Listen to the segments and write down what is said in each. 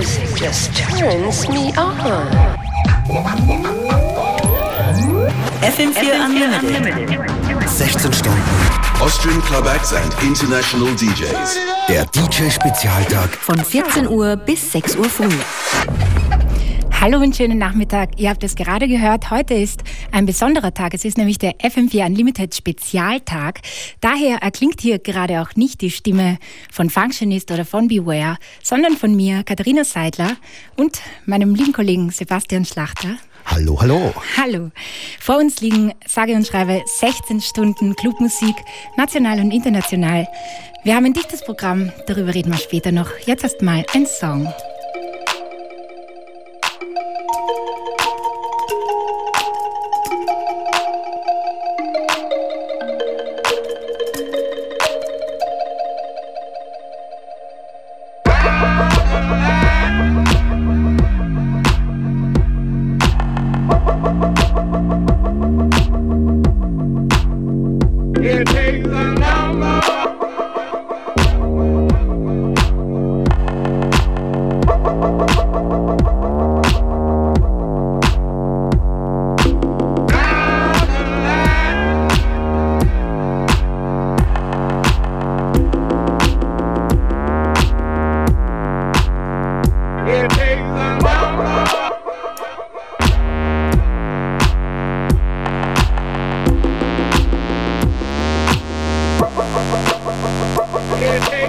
music just turns me on. FM4 Unlimited. 16 Stunden. Austrian Club Acts and International DJs. Der DJ-Spezialtag. Von 14 Uhr bis 6 Uhr früh. Hallo und schönen Nachmittag. Ihr habt es gerade gehört. Heute ist ein besonderer Tag. Es ist nämlich der FM4 Unlimited Spezialtag. Daher erklingt hier gerade auch nicht die Stimme von Functionist oder von Beware, sondern von mir, Katharina Seidler und meinem lieben Kollegen Sebastian Schlachter. Hallo, hallo. Hallo. Vor uns liegen, sage und schreibe, 16 Stunden Clubmusik, national und international. Wir haben ein dichtes Programm, darüber reden wir später noch. Jetzt erst mal ein Song. Get it,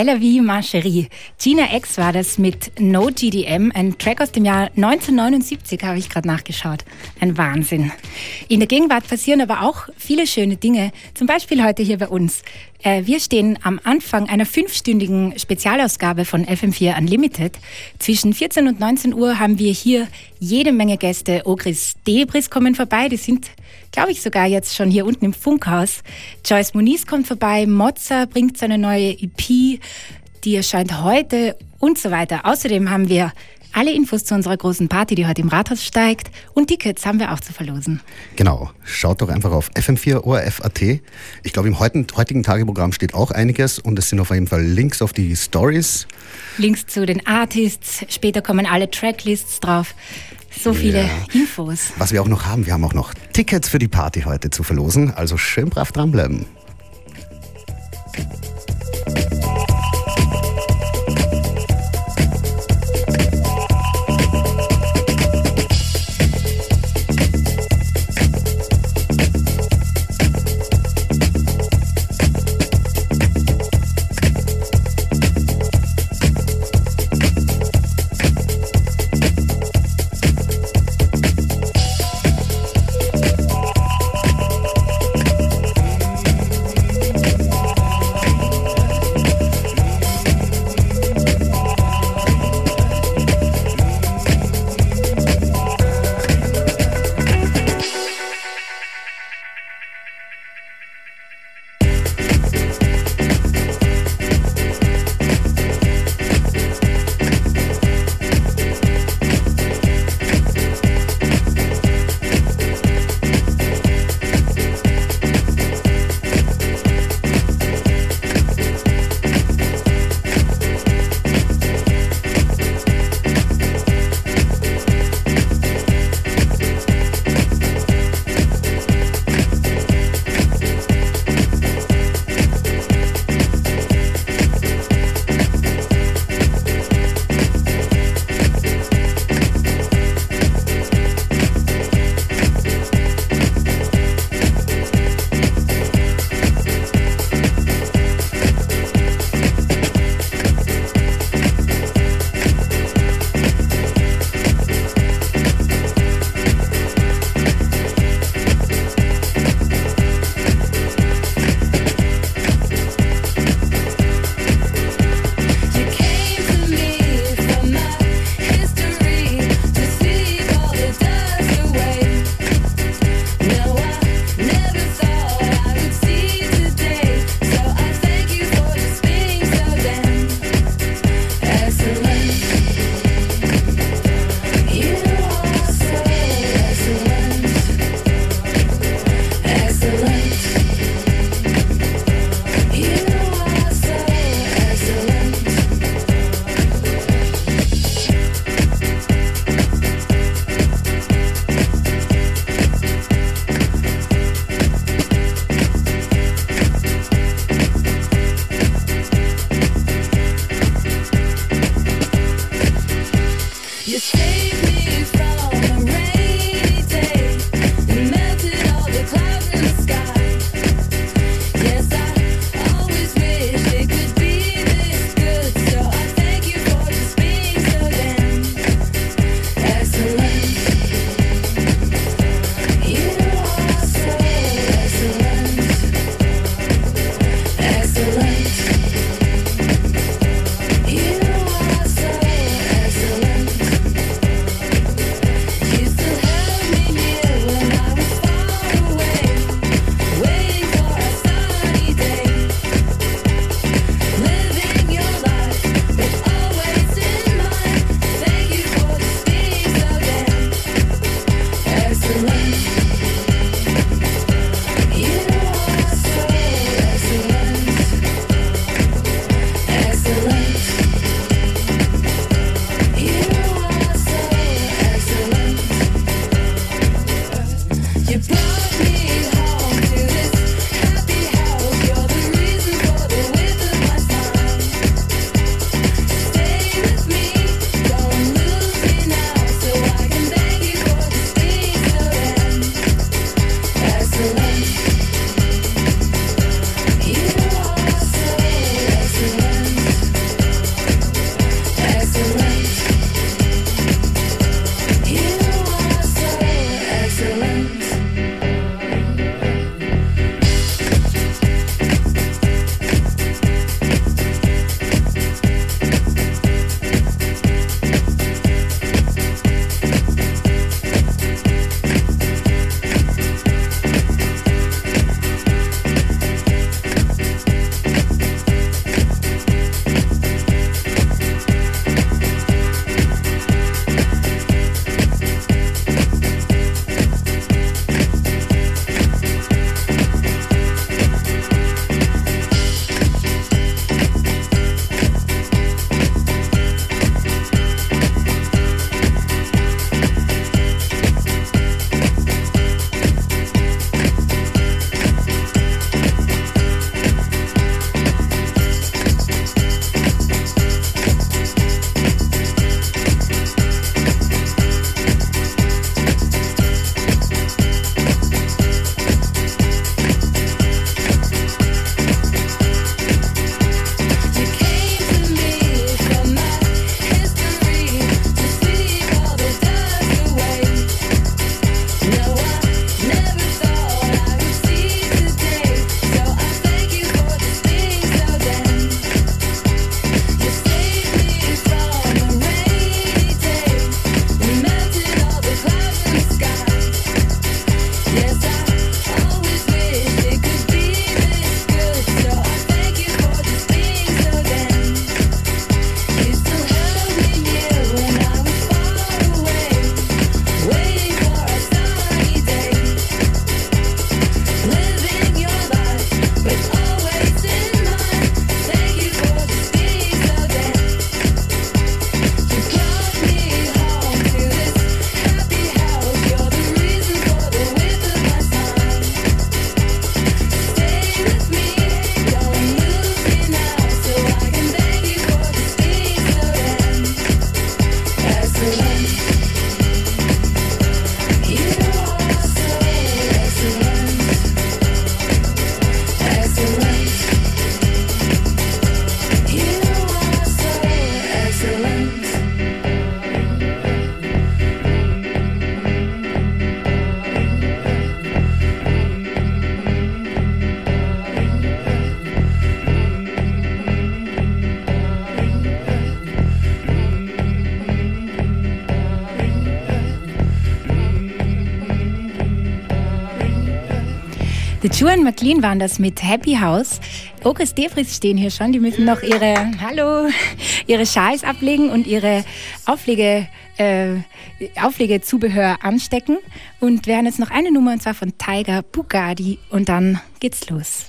C'est la vie, ma chérie. Gina X war das mit No GDM, ein Track aus dem Jahr 1979, habe ich gerade nachgeschaut. Ein Wahnsinn. In der Gegenwart passieren aber auch viele schöne Dinge, zum Beispiel heute hier bei uns. Äh, wir stehen am Anfang einer fünfstündigen Spezialausgabe von FM4 Unlimited. Zwischen 14 und 19 Uhr haben wir hier jede Menge Gäste. Ogris Debris kommen vorbei, die sind glaube ich sogar jetzt schon hier unten im Funkhaus. Joyce Muniz kommt vorbei, Mozza bringt seine neue EP, die erscheint heute und so weiter. Außerdem haben wir alle Infos zu unserer großen Party, die heute im Rathaus steigt. Und Tickets haben wir auch zu verlosen. Genau. Schaut doch einfach auf FM4 ORF.at. Ich glaube, im heutigen Tageprogramm steht auch einiges und es sind auf jeden Fall Links auf die Stories. Links zu den Artists. Später kommen alle Tracklists drauf. So viele ja. Infos. Was wir auch noch haben, wir haben auch noch Tickets für die Party heute zu verlosen. Also schön brav dranbleiben. Juan McLean waren das mit Happy House. Oris Devries stehen hier schon. Die müssen noch ihre, hallo, ihre Schals ablegen und ihre Auflege, äh, Auflegezubehör anstecken. Und wir haben jetzt noch eine Nummer und zwar von Tiger Bugatti und dann geht's los.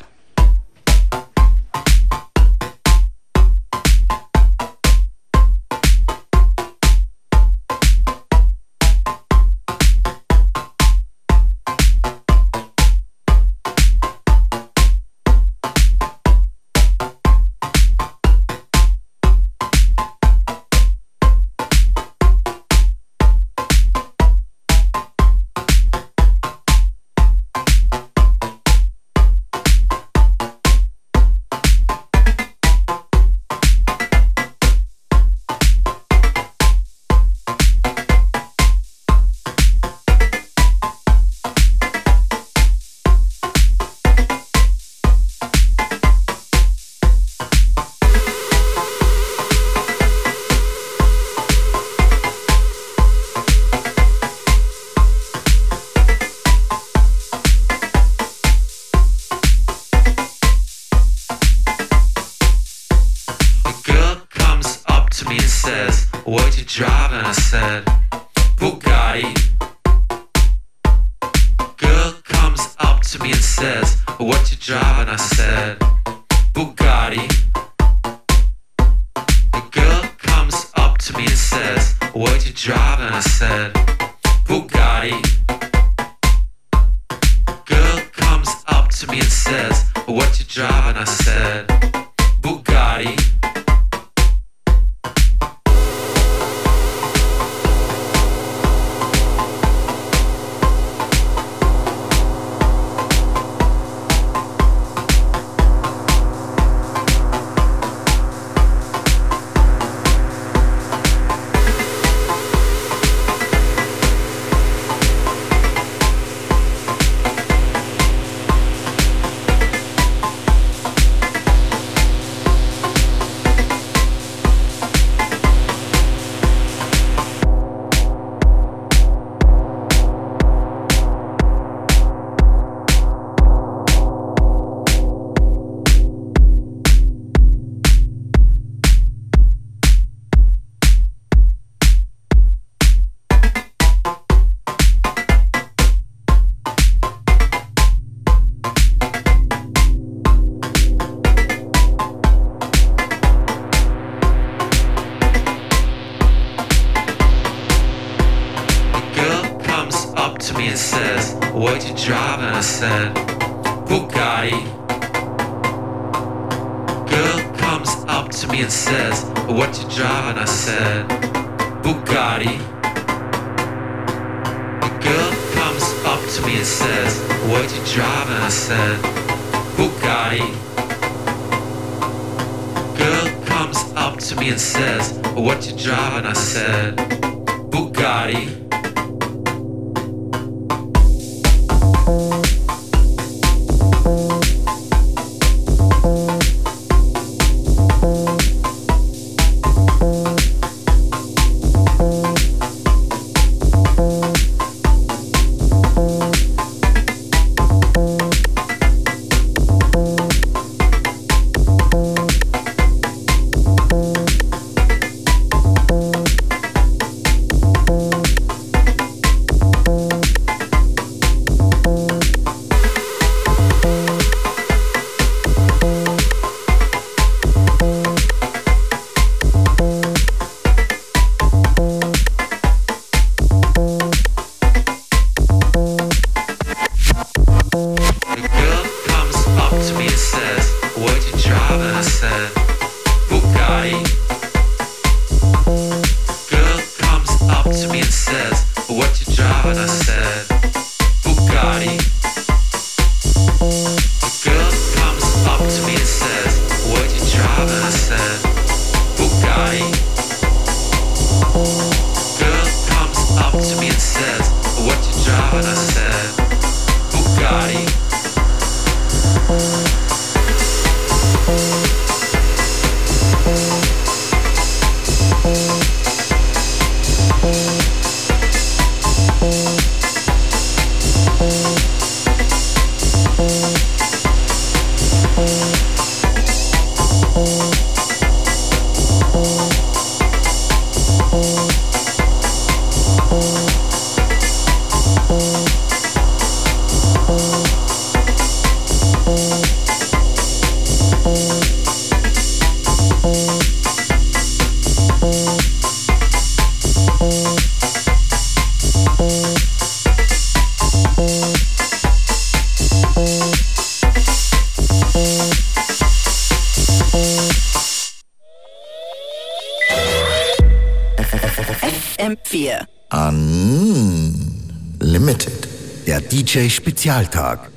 Der DJ-Spezialtag.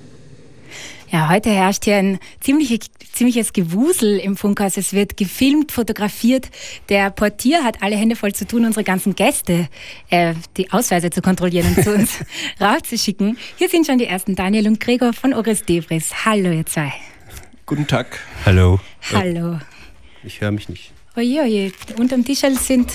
Ja, heute herrscht hier ein ziemlich, ziemliches Gewusel im Funkhaus. Es wird gefilmt, fotografiert. Der Portier hat alle Hände voll zu tun, unsere ganzen Gäste äh, die Ausweise zu kontrollieren und zu uns rauszuschicken. Hier sind schon die ersten Daniel und Gregor von Ogres Debris. Hallo, ihr zwei. Guten Tag. Hallo. Hallo. Ich höre mich nicht. Oje, oje, unterm Tischel sind,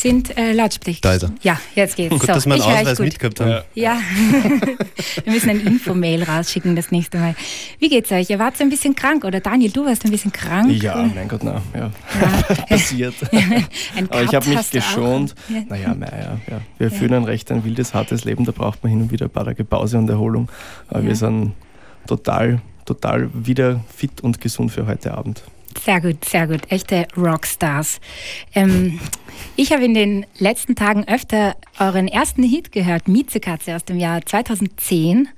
sind äh, Lautsprecher. Da ist er. Ja, jetzt geht's. Gut, so, dass wir einen Ausweis mitgehabt haben. Ja, wir müssen ein Infomail rausschicken das nächste Mal. Wie geht's euch? Ihr wart so ein bisschen krank, oder Daniel, du warst ein bisschen krank? Ja, mein Gott, na, ja. Ja. Passiert. Ein Aber ich habe mich geschont. Ja. Naja, naja, ja. Wir führen ein recht ein wildes, hartes Leben. Da braucht man hin und wieder ein paar Tage Pause und Erholung. Aber Ja. wir sind total, total wieder fit und gesund für heute Abend. Sehr gut, sehr gut. Echte Rockstars. Ähm, ich habe in den letzten Tagen öfter euren ersten Hit gehört, Miezekatze aus dem Jahr 2010.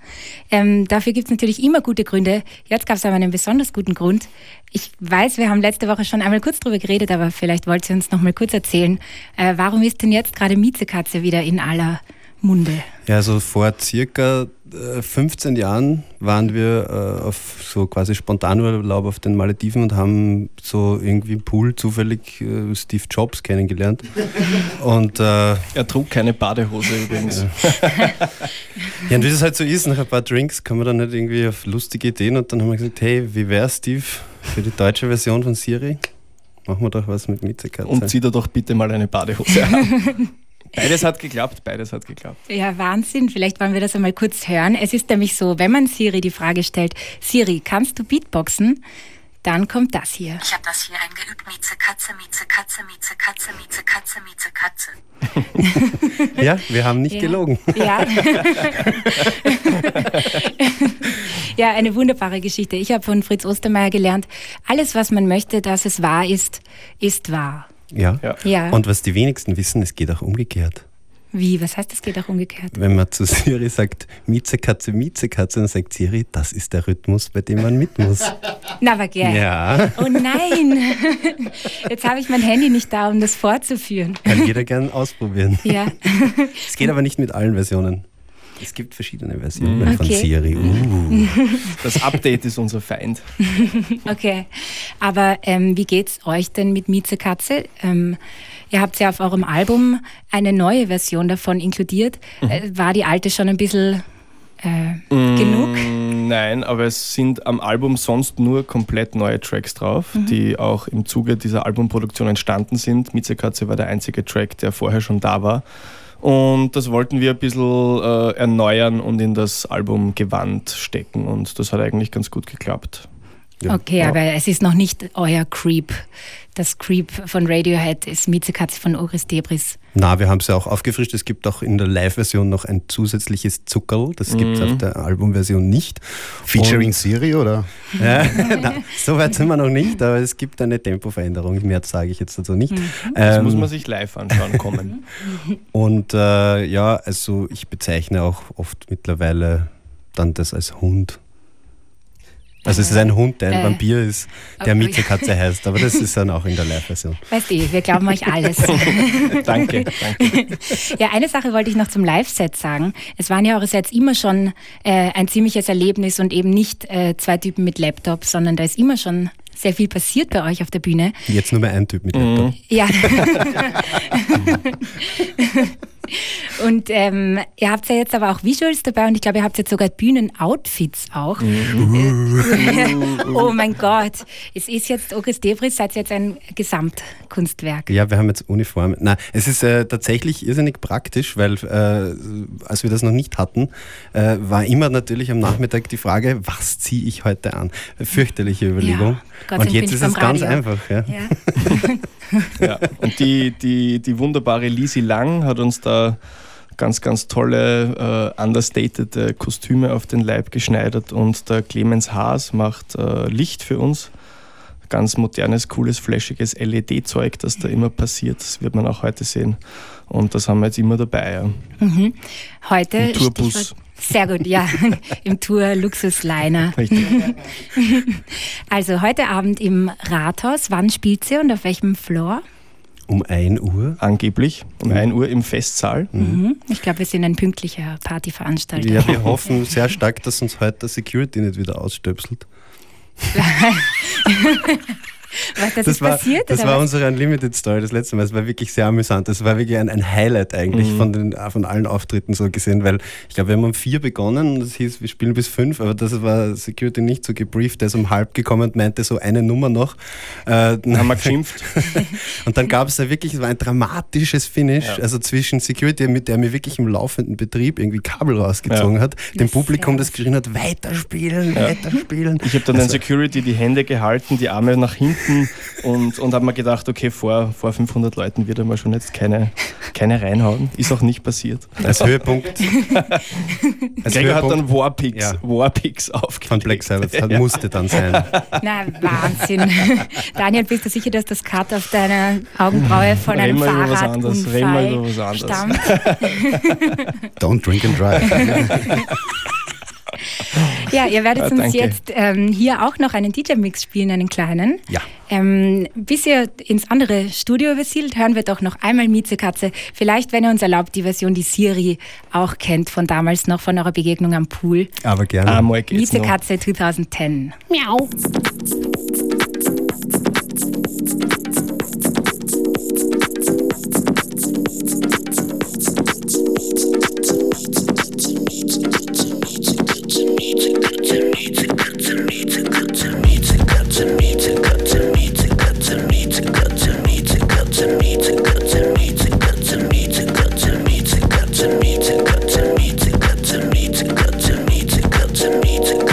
Ähm, dafür gibt es natürlich immer gute Gründe. Jetzt gab es aber einen besonders guten Grund. Ich weiß, wir haben letzte Woche schon einmal kurz drüber geredet, aber vielleicht wollt ihr uns noch mal kurz erzählen, äh, warum ist denn jetzt gerade Miezekatze wieder in aller Munde? Ja, also vor circa 15 Jahren waren wir äh, auf so quasi Spontanurlaub auf den Malediven und haben so irgendwie im Pool zufällig äh, Steve Jobs kennengelernt. Und äh, ja, Er trug keine Badehose übrigens. und wie das halt so ist, nach ein paar Drinks kommen wir dann halt irgendwie auf lustige Ideen und dann haben wir gesagt, hey, wie wär's, Steve, für die deutsche Version von Siri? Machen wir doch was mit Miezekatze. Und zieh dir doch bitte mal eine Badehose an. Beides hat geklappt, beides hat geklappt. Ja, Wahnsinn. Vielleicht wollen wir das einmal kurz hören. Es ist nämlich so, wenn man Siri die Frage stellt, Siri, kannst du Beatboxen? Dann kommt das hier. Ich habe das hier eingeübt. Mieze, Katze, Mieze, Katze, Mieze, Katze, Mieze, Katze, Mieze, Katze. Ja, wir haben nicht Ja. gelogen. Ja. ja, eine wunderbare Geschichte. Ich habe von Fritz Ostermeier gelernt, alles, was man möchte, dass es wahr ist, ist wahr. Ja. Ja. Ja. Und was die wenigsten wissen, es geht auch umgekehrt. Wie? Was heißt, das geht auch umgekehrt? Wenn man zu Siri sagt, Miezekatze, Miezekatze, dann sagt Siri, das ist der Rhythmus, bei dem man mit muss. Na, aber gell. Ja, Oh nein! Jetzt habe ich mein Handy nicht da, um das fortzuführen. kann jeder gern ausprobieren. Ja. Es geht aber nicht mit allen Versionen. Es gibt verschiedene Versionen von Okay. Siri. Uh. Das Update ist unser Feind. Okay, aber ähm, wie geht's euch denn mit Mieze Katze? Ähm, ihr habt ja auf eurem Album eine neue Version davon inkludiert. Äh, war die alte schon ein bisschen äh, genug? Mm, Nein, aber es sind am Album sonst nur komplett neue Tracks drauf, die auch im Zuge dieser Albumproduktion entstanden sind. Miezekatze war der einzige Track, der vorher schon da war. Und das wollten wir ein bisschen äh, erneuern und in das Albumgewand stecken. Und das hat eigentlich ganz gut geklappt. Okay, aber es ist noch nicht euer Creep. Das Creep von Radiohead ist Mieze Katze von Oris Debris. Na, wir haben es ja auch aufgefrischt. Es gibt auch in der Live-Version noch ein zusätzliches Zuckerl. Das gibt es auf der Albumversion nicht. Featuring Siri oder? Ja, na, so weit sind wir noch nicht, aber es gibt eine Tempoveränderung. Mehr sage ich jetzt dazu nicht. Das Ähm, muss man sich live anschauen kommen. Und äh, ja, also ich bezeichne auch oft mittlerweile dann das als Hund. Also es ist ein Hund, der ein Äh. Vampir ist, der Okay. Miezekatze heißt, aber das ist dann auch in der Live-Version. Weißt du, wir glauben euch alles. danke, danke. Ja, eine Sache wollte ich noch zum Live-Set sagen. Es waren ja eure Sets immer schon äh, ein ziemliches Erlebnis und eben nicht äh, zwei Typen mit Laptop, sondern da ist immer schon sehr viel passiert bei euch auf der Bühne. Jetzt nur mehr ein Typ mit Laptop. Ja. und ähm, ihr habt ja jetzt aber auch Visuals dabei und ich glaube, ihr habt jetzt sogar Bühnenoutfits auch. oh mein Gott. Es ist jetzt, Ogres Debris, seid ihr jetzt ein Gesamtkunstwerk. Ja, wir haben jetzt Uniformen. Na, es ist äh, tatsächlich irrsinnig praktisch, weil äh, als wir das noch nicht hatten, äh, war immer natürlich am Nachmittag die Frage, was ziehe ich heute an? Fürchterliche Überlegung. Sei Und jetzt ist es ganz einfach. Ja. Ja. Ja. Und die, die, die wunderbare Lisi Lang hat uns da ganz, ganz tolle, äh, understated äh, Kostüme auf den Leib geschneidert und der Clemens Haas macht äh, Licht für uns. Ganz modernes, cooles, flashiges LED-Zeug, das da immer passiert. Das wird man auch heute sehen. Und das haben wir jetzt immer dabei. Ja. Heute Im Tourbus. Stichwort- Sehr gut, ja. Im Tour Luxusliner. Richtig. Also heute Abend im Rathaus. Wann spielt sie und auf welchem Floor? Um 1 Uhr? Angeblich, um 1 Uhr im Festsaal. Mhm. Ich glaube, wir sind ein pünktlicher Partyveranstalter. Ja, wir hoffen sehr stark, dass uns heute der Security nicht wieder ausstöpselt. Was das, Das ist war, passiert? das war was? unsere Unlimited Story das letzte Mal. Es war wirklich sehr amüsant. Das war wirklich ein, ein Highlight eigentlich Mhm. von, den, von allen Auftritten so gesehen, weil ich glaube, wir haben um vier begonnen und es hieß, wir spielen bis fünf, aber das war Security nicht so gebrieft. Der ist um halb gekommen und meinte so eine Nummer noch. Äh, Dann haben wir geschimpft. und dann gab es da wirklich, es war ein dramatisches Finish, Ja. also zwischen Security, mit der mir wirklich im laufenden Betrieb irgendwie Kabel rausgezogen Ja. hat, dem Das Publikum, das geschrien hat, weiterspielen, Ja. weiterspielen. Ich habe dann den Security die Hände gehalten, die Arme nach hinten und, und habe mir gedacht, okay, vor, vor 500 Leuten wird er mal schon jetzt keine, keine reinhauen. Ist auch nicht passiert. Als Höhepunkt. als Gregor hat Höhepunkt dann Warpix, Ja. Warpix von aufgelegt. Black Sabbath, das musste dann sein. Na, Wahnsinn. Daniel, bist du sicher, dass das Cut auf deiner Augenbraue von einem Reden wir über was anderes, reden wir über Fahrradunfall was anderes. stammt? Don't drink and drive. Ja, ihr werdet Ah, uns jetzt ähm, hier auch noch einen DJ-Mix spielen, einen kleinen. Ja. Ähm, bis ihr ins andere Studio übersiedelt, hören wir doch noch einmal Miezekatze. Vielleicht, wenn ihr uns erlaubt, die Version, die Siri auch kennt, von damals noch, von eurer Begegnung am Pool. Aber gerne. Einmal geht's noch. Miezekatze 2010. Miau. to me to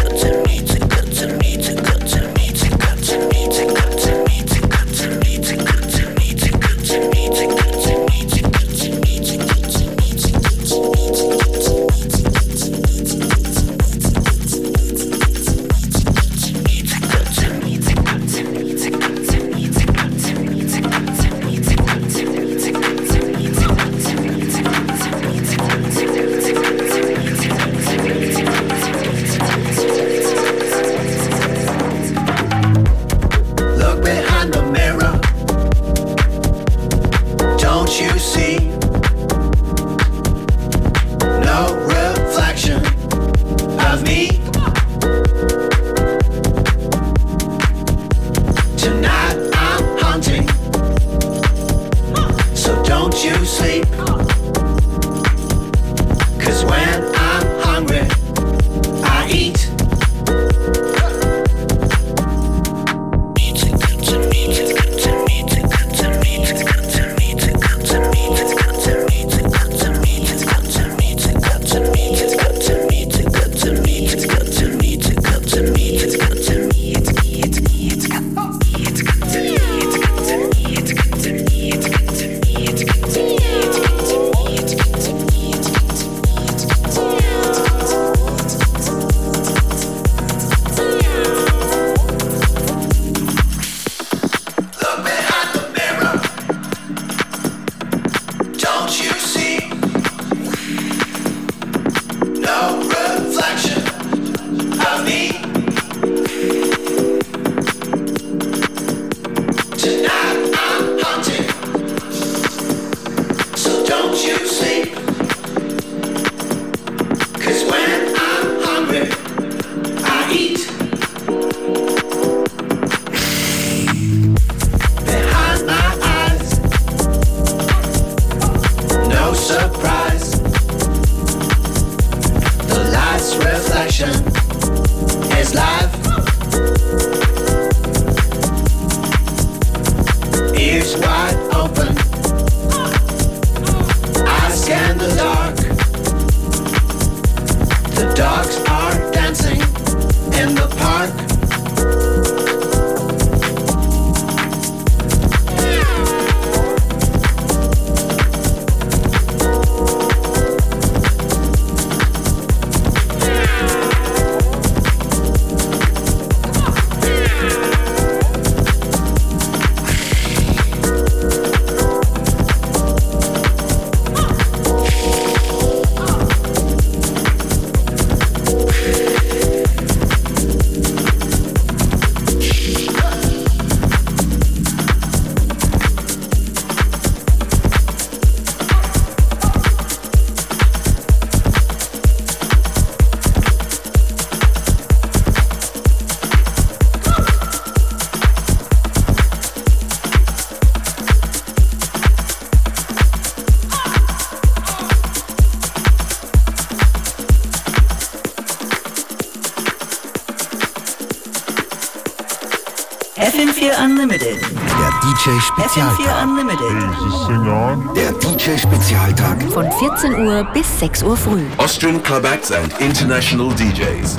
Der DJ Spezialtag. Von 14 Uhr bis 6 Uhr früh. Austrian club acts and international DJs.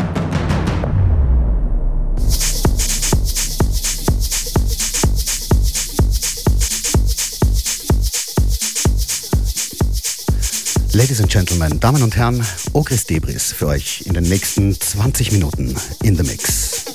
Ladies and Gentlemen, Damen und Herren, Ogris Debris für euch in den nächsten 20 Minuten in the Mix.